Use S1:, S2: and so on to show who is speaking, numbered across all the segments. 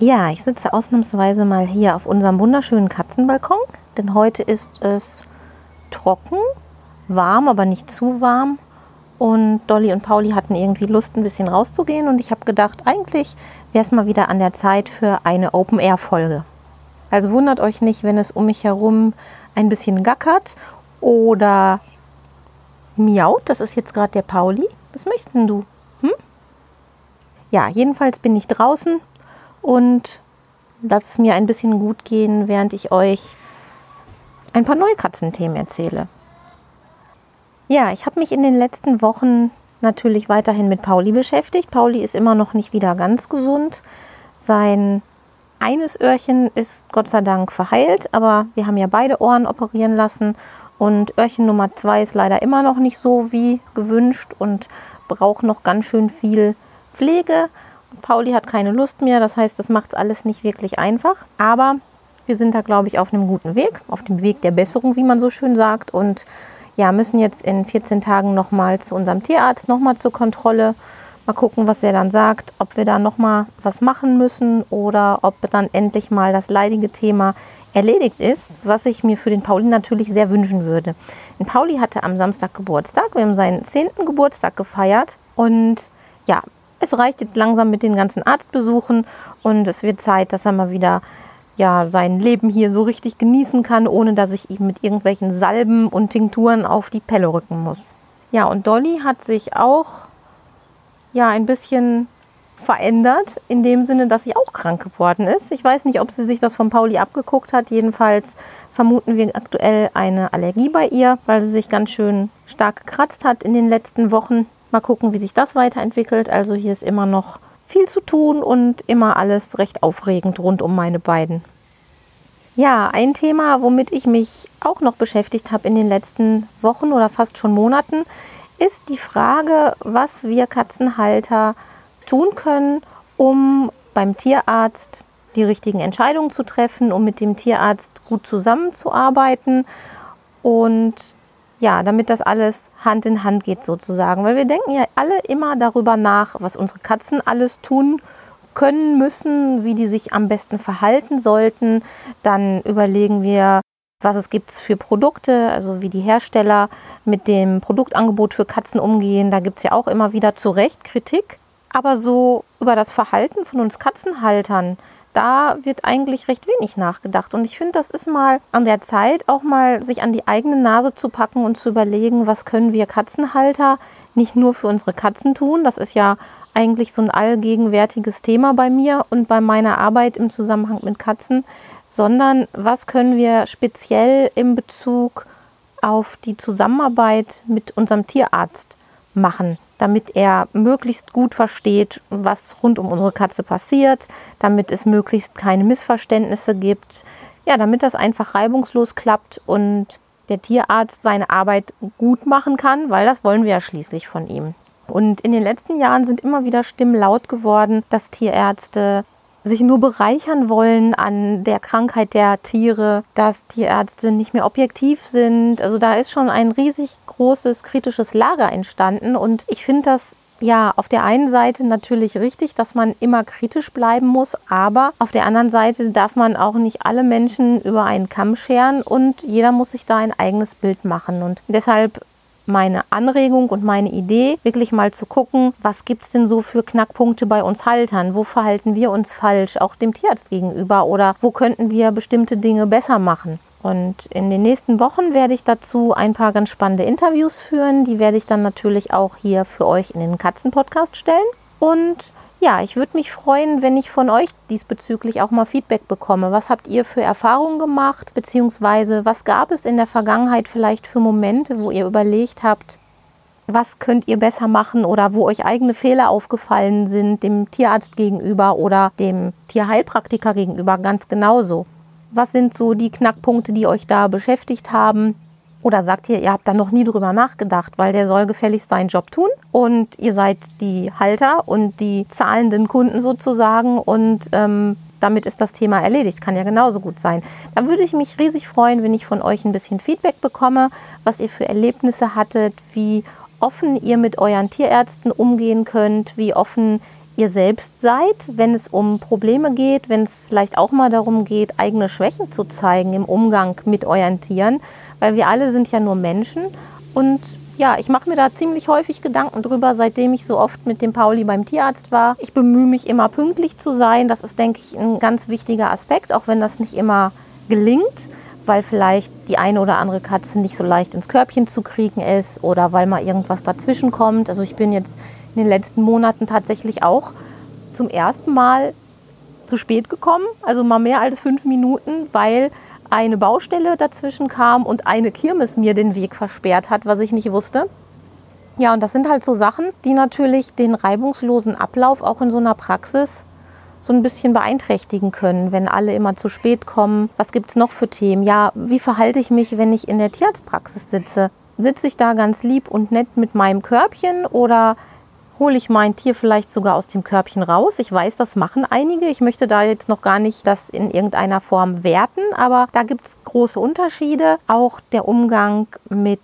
S1: Ja, ich sitze ausnahmsweise mal hier auf unserem wunderschönen Katzenbalkon, denn heute ist es trocken, warm, aber nicht zu warm. Und Dolly und Pauli hatten irgendwie Lust, ein bisschen rauszugehen und ich habe gedacht, eigentlich wäre es mal wieder an der Zeit für eine Open-Air-Folge. Also wundert euch nicht, wenn es um mich herum ein bisschen gackert oder miaut. Das ist jetzt gerade der Pauli. Was möchtest du? Hm? Ja, jedenfalls bin ich draußen und lasst es mir ein bisschen gut gehen, während ich euch ein paar neue Katzenthemen erzähle. Ja, ich habe mich in den letzten Wochen natürlich weiterhin mit Pauli beschäftigt. Pauli ist immer noch nicht wieder ganz gesund. Sein eines Öhrchen ist Gott sei Dank verheilt, aber wir haben ja beide Ohren operieren lassen und Öhrchen Nummer zwei ist leider immer noch nicht so wie gewünscht und braucht noch ganz schön viel Pflege. Pauli hat keine Lust mehr, das heißt, das macht alles nicht wirklich einfach. Aber wir sind da, glaube ich, auf einem guten Weg, auf dem Weg der Besserung, wie man so schön sagt. Und ja, müssen jetzt in 14 Tagen nochmal zu unserem Tierarzt, nochmal zur Kontrolle. Mal gucken, was er dann sagt, ob wir da nochmal was machen müssen oder ob dann endlich mal das leidige Thema erledigt ist, was ich mir für den Pauli natürlich sehr wünschen würde. Den Pauli hatte am Samstag Geburtstag. Wir haben seinen 10. Geburtstag gefeiert und ja, es reicht jetzt langsam mit den ganzen Arztbesuchen und es wird Zeit, dass er mal wieder ja, sein Leben hier so richtig genießen kann, ohne dass ich ihm mit irgendwelchen Salben und Tinkturen auf die Pelle rücken muss. Ja, und Dolly hat sich auch ja ein bisschen verändert, in dem Sinne, dass sie auch krank geworden ist. Ich weiß nicht, ob sie sich das von Pauli abgeguckt hat. Jedenfalls vermuten wir aktuell eine Allergie bei ihr, weil sie sich ganz schön stark gekratzt hat in den letzten Wochen. Mal gucken, wie sich das weiterentwickelt. Also hier ist immer noch viel zu tun und immer alles recht aufregend rund um meine beiden. Ja, ein Thema, womit ich mich auch noch beschäftigt habe in den letzten Wochen oder fast schon Monaten, ist die Frage, was wir Katzenhalter tun können, um beim Tierarzt die richtigen Entscheidungen zu treffen, um mit dem Tierarzt gut zusammenzuarbeiten und ja, damit das alles Hand in Hand geht sozusagen. Weil wir denken ja alle immer darüber nach, was unsere Katzen alles tun können müssen, wie die sich am besten verhalten sollten. Dann überlegen wir, was es gibt für Produkte, also wie die Hersteller mit dem Produktangebot für Katzen umgehen. Da gibt es ja auch immer wieder zu Recht Kritik. Aber so über das Verhalten von uns Katzenhaltern, da wird eigentlich recht wenig nachgedacht. Und ich finde, das ist mal an der Zeit, auch mal sich an die eigene Nase zu packen und zu überlegen, was können wir Katzenhalter nicht nur für unsere Katzen tun. Das ist ja eigentlich so ein allgegenwärtiges Thema bei mir und bei meiner Arbeit im Zusammenhang mit Katzen, sondern was können wir speziell in Bezug auf die Zusammenarbeit mit unserem Tierarzt machen damit er möglichst gut versteht, was rund um unsere Katze passiert, damit es möglichst keine Missverständnisse gibt, ja, damit das einfach reibungslos klappt und der Tierarzt seine Arbeit gut machen kann, weil das wollen wir ja schließlich von ihm. Und in den letzten Jahren sind immer wieder Stimmen laut geworden, dass Tierärzte sich nur bereichern wollen an der Krankheit der Tiere, dass Tierärzte nicht mehr objektiv sind. Also da ist schon ein riesig großes kritisches Lager entstanden und ich finde das ja, auf der einen Seite natürlich richtig, dass man immer kritisch bleiben muss, aber auf der anderen Seite darf man auch nicht alle Menschen über einen Kamm scheren und jeder muss sich da ein eigenes Bild machen. Und deshalb meine Anregung und meine Idee, wirklich mal zu gucken, was gibt es denn so für Knackpunkte bei uns Haltern? Wo verhalten wir uns falsch, auch dem Tierarzt gegenüber? Oder wo könnten wir bestimmte Dinge besser machen? Und in den nächsten Wochen werde ich dazu ein paar ganz spannende Interviews führen. Die werde ich dann natürlich auch hier für euch in den Katzenpodcast stellen. Und ja, ich würde mich freuen, wenn ich von euch diesbezüglich auch mal Feedback bekomme. Was habt ihr für Erfahrungen gemacht? Beziehungsweise was gab es in der Vergangenheit vielleicht für Momente, wo ihr überlegt habt, was könnt ihr besser machen oder wo euch eigene Fehler aufgefallen sind, dem Tierarzt gegenüber oder dem Tierheilpraktiker gegenüber ganz genauso. Was sind so die Knackpunkte, die euch da beschäftigt haben? Oder sagt ihr, ihr habt da noch nie drüber nachgedacht, weil der soll gefälligst seinen Job tun und ihr seid die Halter und die zahlenden Kunden sozusagen und ähm, damit ist das Thema erledigt. Kann ja genauso gut sein. Dann würde ich mich riesig freuen, wenn ich von euch ein bisschen Feedback bekomme, was ihr für Erlebnisse hattet, wie offen ihr mit euren Tierärzten umgehen könnt, wie offen ihr selbst seid, wenn es um Probleme geht, wenn es vielleicht auch mal darum geht, eigene Schwächen zu zeigen im Umgang mit euren Tieren, weil wir alle sind ja nur Menschen und ja, ich mache mir da ziemlich häufig Gedanken drüber, seitdem ich so oft mit dem Pauli beim Tierarzt war. Ich bemühe mich immer pünktlich zu sein. Das ist, denke ich, ein ganz wichtiger Aspekt, auch wenn das nicht immer gelingt, weil vielleicht die eine oder andere Katze nicht so leicht ins Körbchen zu kriegen ist oder weil mal irgendwas dazwischen kommt. Also ich bin jetzt in den letzten Monaten tatsächlich auch zum ersten Mal zu spät gekommen, also mal mehr als fünf Minuten, weil eine Baustelle dazwischen kam und eine Kirmes mir den Weg versperrt hat, was ich nicht wusste. Ja, und das sind halt so Sachen, die natürlich den reibungslosen Ablauf auch in so einer Praxis so ein bisschen beeinträchtigen können, wenn alle immer zu spät kommen. Was gibt es noch für Themen? Ja, wie verhalte ich mich, wenn ich in der Tierarztpraxis sitze? Sitze ich da ganz lieb und nett mit meinem Körbchen oder hole ich mein Tier vielleicht sogar aus dem Körbchen raus. Ich weiß, das machen einige. Ich möchte da jetzt noch gar nicht das in irgendeiner Form werten, aber da gibt es große Unterschiede. Auch der Umgang mit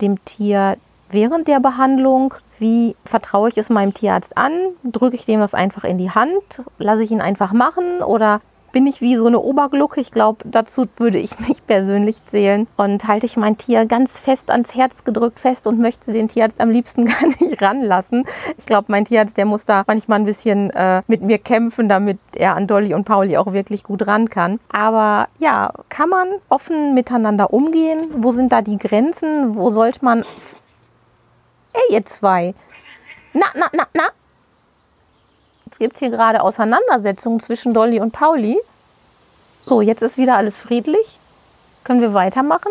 S1: dem Tier während der Behandlung. Wie vertraue ich es meinem Tierarzt an? Drücke ich dem das einfach in die Hand? Lasse ich ihn einfach machen? Oder bin ich wie so eine Oberglucke. Ich glaube, dazu würde ich mich persönlich zählen. Und halte ich mein Tier ganz fest ans Herz gedrückt fest und möchte den Tierarzt am liebsten gar nicht ranlassen. Ich glaube, mein Tierarzt, der muss da manchmal ein bisschen äh, mit mir kämpfen, damit er an Dolly und Pauli auch wirklich gut ran kann. Aber ja, kann man offen miteinander umgehen? Wo sind da die Grenzen? Wo sollte man... Ey, ihr zwei! Na, na, na, na, gibt hier gerade Auseinandersetzungen zwischen Dolly und Pauli. So, jetzt ist wieder alles friedlich. Können wir weitermachen?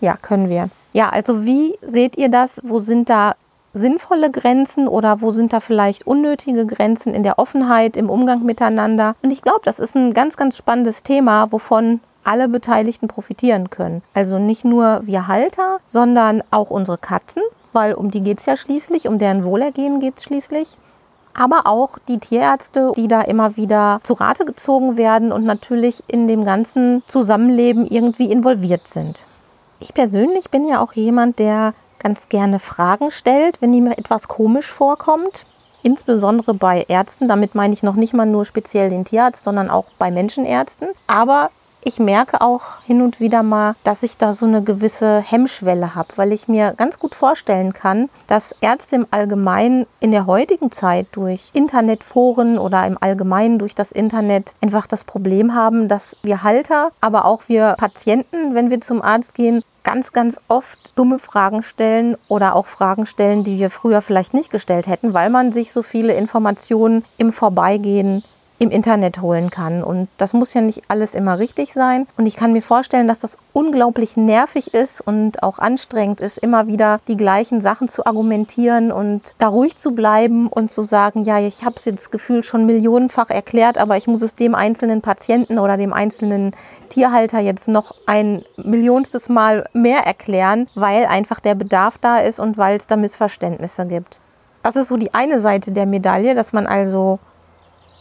S1: Ja, können wir. Ja, also wie seht ihr das? Wo sind da sinnvolle Grenzen oder wo sind da vielleicht unnötige Grenzen in der Offenheit, im Umgang miteinander? Und ich glaube, das ist ein ganz, ganz spannendes Thema, wovon alle Beteiligten profitieren können. Also nicht nur wir Halter, sondern auch unsere Katzen, weil um die geht es ja schließlich, um deren Wohlergehen geht es schließlich aber auch die Tierärzte, die da immer wieder zu Rate gezogen werden und natürlich in dem ganzen Zusammenleben irgendwie involviert sind. Ich persönlich bin ja auch jemand, der ganz gerne Fragen stellt, wenn ihm etwas komisch vorkommt. Insbesondere bei Ärzten, damit meine ich noch nicht mal nur speziell den Tierarzt, sondern auch bei Menschenärzten. Aber ich merke auch hin und wieder mal, dass ich da so eine gewisse Hemmschwelle habe, weil ich mir ganz gut vorstellen kann, dass Ärzte im Allgemeinen in der heutigen Zeit durch Internetforen oder im Allgemeinen durch das Internet einfach das Problem haben, dass wir Halter, aber auch wir Patienten, wenn wir zum Arzt gehen, ganz, ganz oft dumme Fragen stellen oder auch Fragen stellen, die wir früher vielleicht nicht gestellt hätten, weil man sich so viele Informationen im Vorbeigehen im Internet holen kann. Und das muss ja nicht alles immer richtig sein. Und ich kann mir vorstellen, dass das unglaublich nervig ist und auch anstrengend ist, immer wieder die gleichen Sachen zu argumentieren und da ruhig zu bleiben und zu sagen, ja, ich habe es jetzt gefühlt schon millionenfach erklärt, aber ich muss es dem einzelnen Patienten oder dem einzelnen Tierhalter jetzt noch ein millionstes Mal mehr erklären, weil einfach der Bedarf da ist und weil es da Missverständnisse gibt. Das ist so die eine Seite der Medaille, dass man also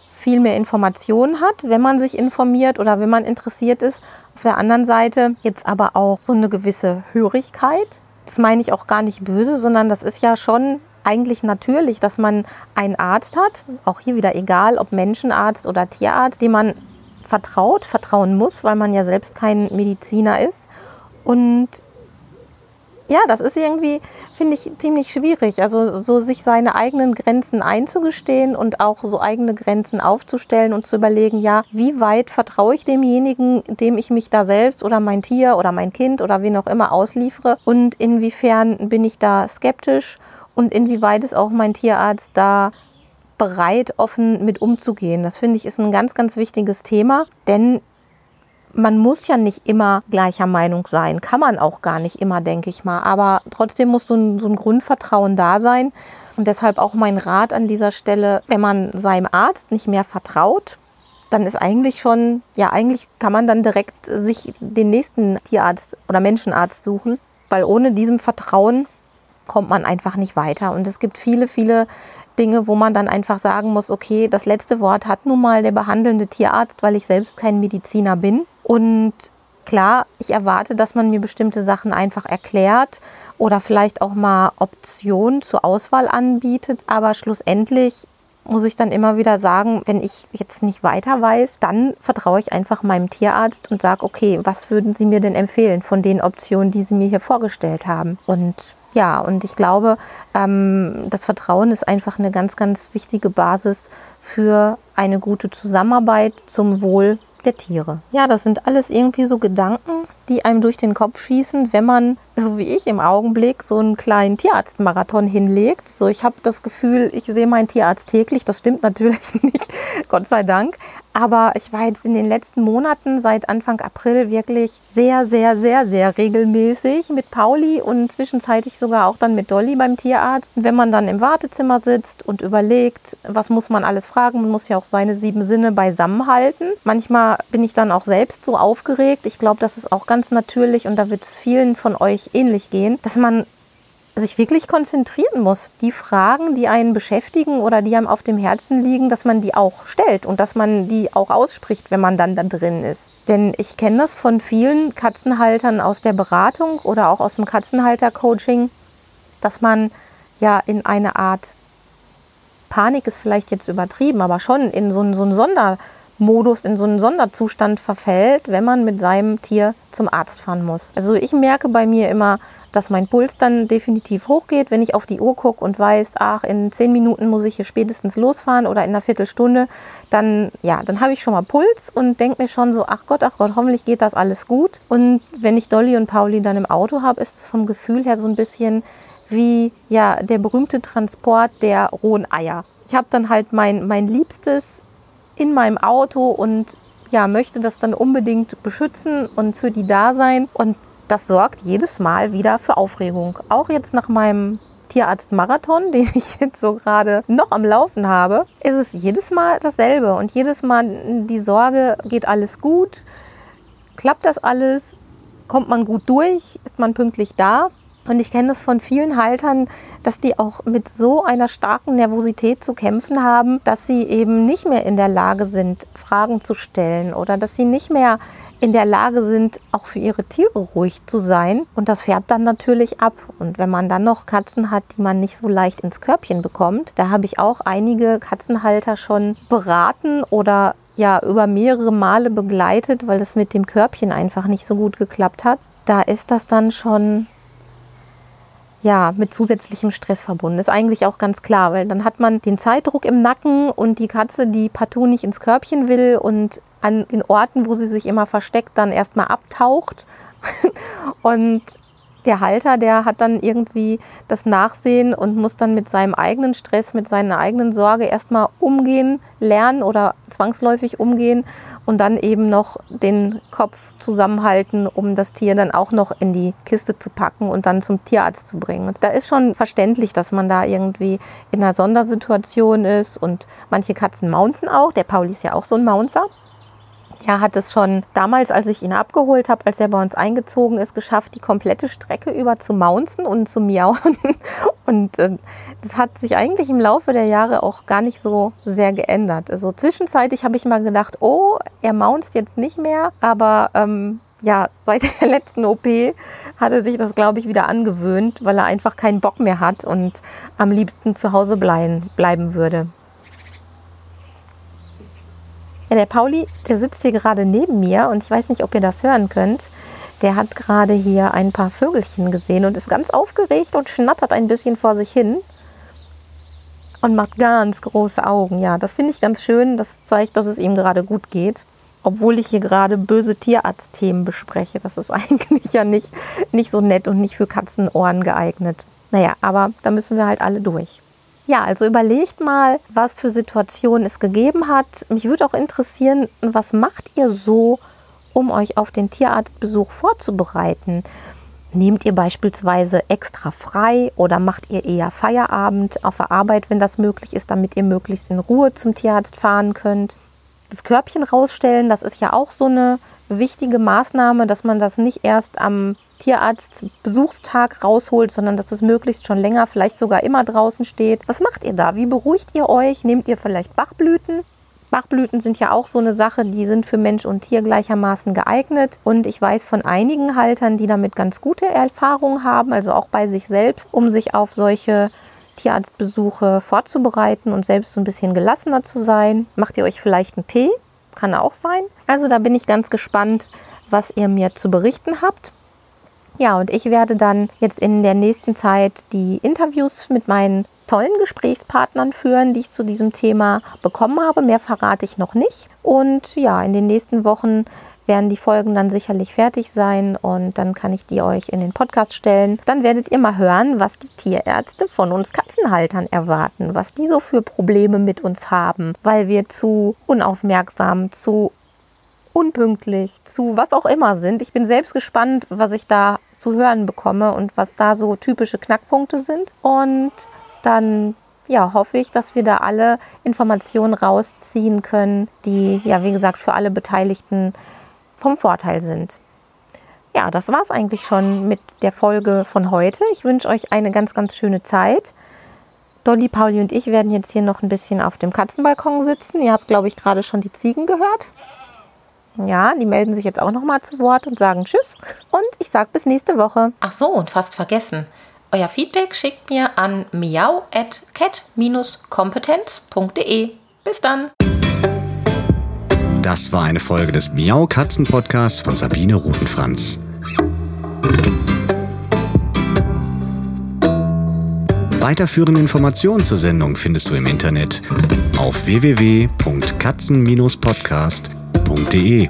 S1: viel mehr Informationen hat, wenn man sich informiert oder wenn man interessiert ist. Auf der anderen Seite gibt es aber auch so eine gewisse Hörigkeit. Das meine ich auch gar nicht böse, sondern das ist ja schon eigentlich natürlich, dass man einen Arzt hat, auch hier wieder egal, ob Menschenarzt oder Tierarzt, dem man vertraut, vertrauen muss, weil man ja selbst kein Mediziner ist. Und ja, das ist irgendwie, finde ich, ziemlich schwierig. Also so sich seine eigenen Grenzen einzugestehen und auch so eigene Grenzen aufzustellen und zu überlegen, ja, wie weit vertraue ich demjenigen, dem ich mich da selbst oder mein Tier oder mein Kind oder wen auch immer ausliefere und inwiefern bin ich da skeptisch und inwieweit ist auch mein Tierarzt da bereit, offen mit umzugehen. Das finde ich ist ein ganz, ganz wichtiges Thema, denn man muss ja nicht immer gleicher Meinung sein, kann man auch gar nicht immer, denke ich mal. Aber trotzdem muss so ein, so ein Grundvertrauen da sein. Und deshalb auch mein Rat an dieser Stelle, wenn man seinem Arzt nicht mehr vertraut, dann ist eigentlich schon, ja, eigentlich kann man dann direkt sich den nächsten Tierarzt oder Menschenarzt suchen, weil ohne diesem Vertrauen kommt man einfach nicht weiter. Und es gibt viele, viele Dinge, wo man dann einfach sagen muss, okay, das letzte Wort hat nun mal der behandelnde Tierarzt, weil ich selbst kein Mediziner bin. Und klar, ich erwarte, dass man mir bestimmte Sachen einfach erklärt oder vielleicht auch mal Optionen zur Auswahl anbietet. Aber schlussendlich muss ich dann immer wieder sagen, wenn ich jetzt nicht weiter weiß, dann vertraue ich einfach meinem Tierarzt und sage, okay, was würden Sie mir denn empfehlen von den Optionen, die Sie mir hier vorgestellt haben? Und ja, und ich glaube, ähm, das Vertrauen ist einfach eine ganz, ganz wichtige Basis für eine gute Zusammenarbeit zum Wohl der Tiere. Ja, das sind alles irgendwie so Gedanken, die einem durch den Kopf schießen, wenn man, so wie ich im Augenblick, so einen kleinen Tierarztmarathon hinlegt. So, ich habe das Gefühl, ich sehe meinen Tierarzt täglich. Das stimmt natürlich nicht, Gott sei Dank. Aber ich war jetzt in den letzten Monaten seit Anfang April wirklich sehr, sehr, sehr, sehr regelmäßig mit Pauli und zwischenzeitlich sogar auch dann mit Dolly beim Tierarzt. Wenn man dann im Wartezimmer sitzt und überlegt, was muss man alles fragen, man muss ja auch seine sieben Sinne beisammenhalten. Manchmal bin ich dann auch selbst so aufgeregt. Ich glaube, das ist auch ganz natürlich und da wird es vielen von euch ähnlich gehen, dass man sich wirklich konzentrieren muss. Die Fragen, die einen beschäftigen oder die einem auf dem Herzen liegen, dass man die auch stellt und dass man die auch ausspricht, wenn man dann da drin ist. Denn ich kenne das von vielen Katzenhaltern aus der Beratung oder auch aus dem Katzenhalter-Coaching, dass man ja in eine Art Panik ist vielleicht jetzt übertrieben, aber schon in so, so einen Sondermodus, in so einen Sonderzustand verfällt, wenn man mit seinem Tier zum Arzt fahren muss. Also ich merke bei mir immer, dass mein Puls dann definitiv hochgeht, wenn ich auf die Uhr gucke und weiß, ach, in zehn Minuten muss ich hier spätestens losfahren oder in einer Viertelstunde, dann, ja, dann habe ich schon mal Puls und denke mir schon so, ach Gott, ach Gott, hoffentlich geht das alles gut. Und wenn ich Dolly und Pauli dann im Auto habe, ist es vom Gefühl her so ein bisschen wie ja, der berühmte Transport der rohen Eier. Ich habe dann halt mein, mein Liebstes in meinem Auto und ja, möchte das dann unbedingt beschützen und für die da sein. Und das sorgt jedes Mal wieder für Aufregung. Auch jetzt nach meinem Tierarzt-Marathon, den ich jetzt so gerade noch am Laufen habe, ist es jedes Mal dasselbe. Und jedes Mal die Sorge, geht alles gut? Klappt das alles? Kommt man gut durch? Ist man pünktlich da? Und ich kenne das von vielen Haltern, dass die auch mit so einer starken Nervosität zu kämpfen haben, dass sie eben nicht mehr in der Lage sind, Fragen zu stellen oder dass sie nicht mehr in der Lage sind, auch für ihre Tiere ruhig zu sein. Und das färbt dann natürlich ab. Und wenn man dann noch Katzen hat, die man nicht so leicht ins Körbchen bekommt, da habe ich auch einige Katzenhalter schon beraten oder ja über mehrere Male begleitet, weil das mit dem Körbchen einfach nicht so gut geklappt hat. Da ist das dann schon ja, mit zusätzlichem Stress verbunden. Ist eigentlich auch ganz klar, weil dann hat man den Zeitdruck im Nacken und die Katze, die partout nicht ins Körbchen will und an den Orten, wo sie sich immer versteckt, dann erstmal abtaucht. und der Halter, der hat dann irgendwie das Nachsehen und muss dann mit seinem eigenen Stress, mit seiner eigenen Sorge erstmal umgehen, lernen oder zwangsläufig umgehen und dann eben noch den Kopf zusammenhalten, um das Tier dann auch noch in die Kiste zu packen und dann zum Tierarzt zu bringen. Und da ist schon verständlich, dass man da irgendwie in einer Sondersituation ist und manche Katzen maunzen auch. Der Pauli ist ja auch so ein Maunzer. Der hat es schon damals, als ich ihn abgeholt habe, als er bei uns eingezogen ist, geschafft, die komplette Strecke über zu maunzen und zu miauen. Und äh, das hat sich eigentlich im Laufe der Jahre auch gar nicht so sehr geändert. Also zwischenzeitlich habe ich mal gedacht, oh, er maunzt jetzt nicht mehr, aber ähm, ja, seit der letzten OP hat er sich das, glaube ich, wieder angewöhnt, weil er einfach keinen Bock mehr hat und am liebsten zu Hause bleiben, bleiben würde. Ja, der Pauli, der sitzt hier gerade neben mir und ich weiß nicht, ob ihr das hören könnt. Der hat gerade hier ein paar Vögelchen gesehen und ist ganz aufgeregt und schnattert ein bisschen vor sich hin und macht ganz große Augen. Ja, das finde ich ganz schön. Das zeigt, dass es ihm gerade gut geht. Obwohl ich hier gerade böse Tierarztthemen bespreche. Das ist eigentlich ja nicht, nicht so nett und nicht für Katzenohren geeignet. Naja, aber da müssen wir halt alle durch. Ja, also überlegt mal, was für Situationen es gegeben hat. Mich würde auch interessieren, was macht ihr so, um euch auf den Tierarztbesuch vorzubereiten? Nehmt ihr beispielsweise extra frei oder macht ihr eher Feierabend auf der Arbeit, wenn das möglich ist, damit ihr möglichst in Ruhe zum Tierarzt fahren könnt? das Körbchen rausstellen. Das ist ja auch so eine wichtige Maßnahme, dass man das nicht erst am Tierarzt-Besuchstag rausholt, sondern dass es möglichst schon länger, vielleicht sogar immer draußen steht. Was macht ihr da? Wie beruhigt ihr euch? Nehmt ihr vielleicht Bachblüten? Bachblüten sind ja auch so eine Sache, die sind für Mensch und Tier gleichermaßen geeignet. Und ich weiß von einigen Haltern, die damit ganz gute Erfahrungen haben, also auch bei sich selbst, um sich auf solche Tierarztbesuche vorzubereiten und selbst so ein bisschen gelassener zu sein. Macht ihr euch vielleicht einen Tee? Kann auch sein. Also da bin ich ganz gespannt, was ihr mir zu berichten habt. Ja, und ich werde dann jetzt in der nächsten Zeit die Interviews mit meinen tollen Gesprächspartnern führen, die ich zu diesem Thema bekommen habe. Mehr verrate ich noch nicht. Und ja, in den nächsten Wochen werden die Folgen dann sicherlich fertig sein und dann kann ich die euch in den Podcast stellen. Dann werdet ihr mal hören, was die Tierärzte von uns Katzenhaltern erwarten, was die so für Probleme mit uns haben, weil wir zu unaufmerksam, zu unpünktlich, zu was auch immer sind. Ich bin selbst gespannt, was ich da zu hören bekomme und was da so typische Knackpunkte sind. Und dann ja, hoffe ich, dass wir da alle Informationen rausziehen können, die ja, wie gesagt, für alle Beteiligten vom Vorteil sind. Ja, das war es eigentlich schon mit der Folge von heute. Ich wünsche euch eine ganz, ganz schöne Zeit. Dolly, Pauli und ich werden jetzt hier noch ein bisschen auf dem Katzenbalkon sitzen. Ihr habt, glaube ich, gerade schon die Ziegen gehört. Ja, die melden sich jetzt auch noch mal zu Wort und sagen Tschüss. Und ich sage bis nächste Woche.
S2: Ach so, und fast vergessen. Euer Feedback schickt mir an miau at cat-kompetenz.de. Bis dann.
S3: Das war eine Folge des Miau Katzen Podcasts von Sabine Rutenfranz. Weiterführende Informationen zur Sendung findest du im Internet auf www.katzen-podcast.de.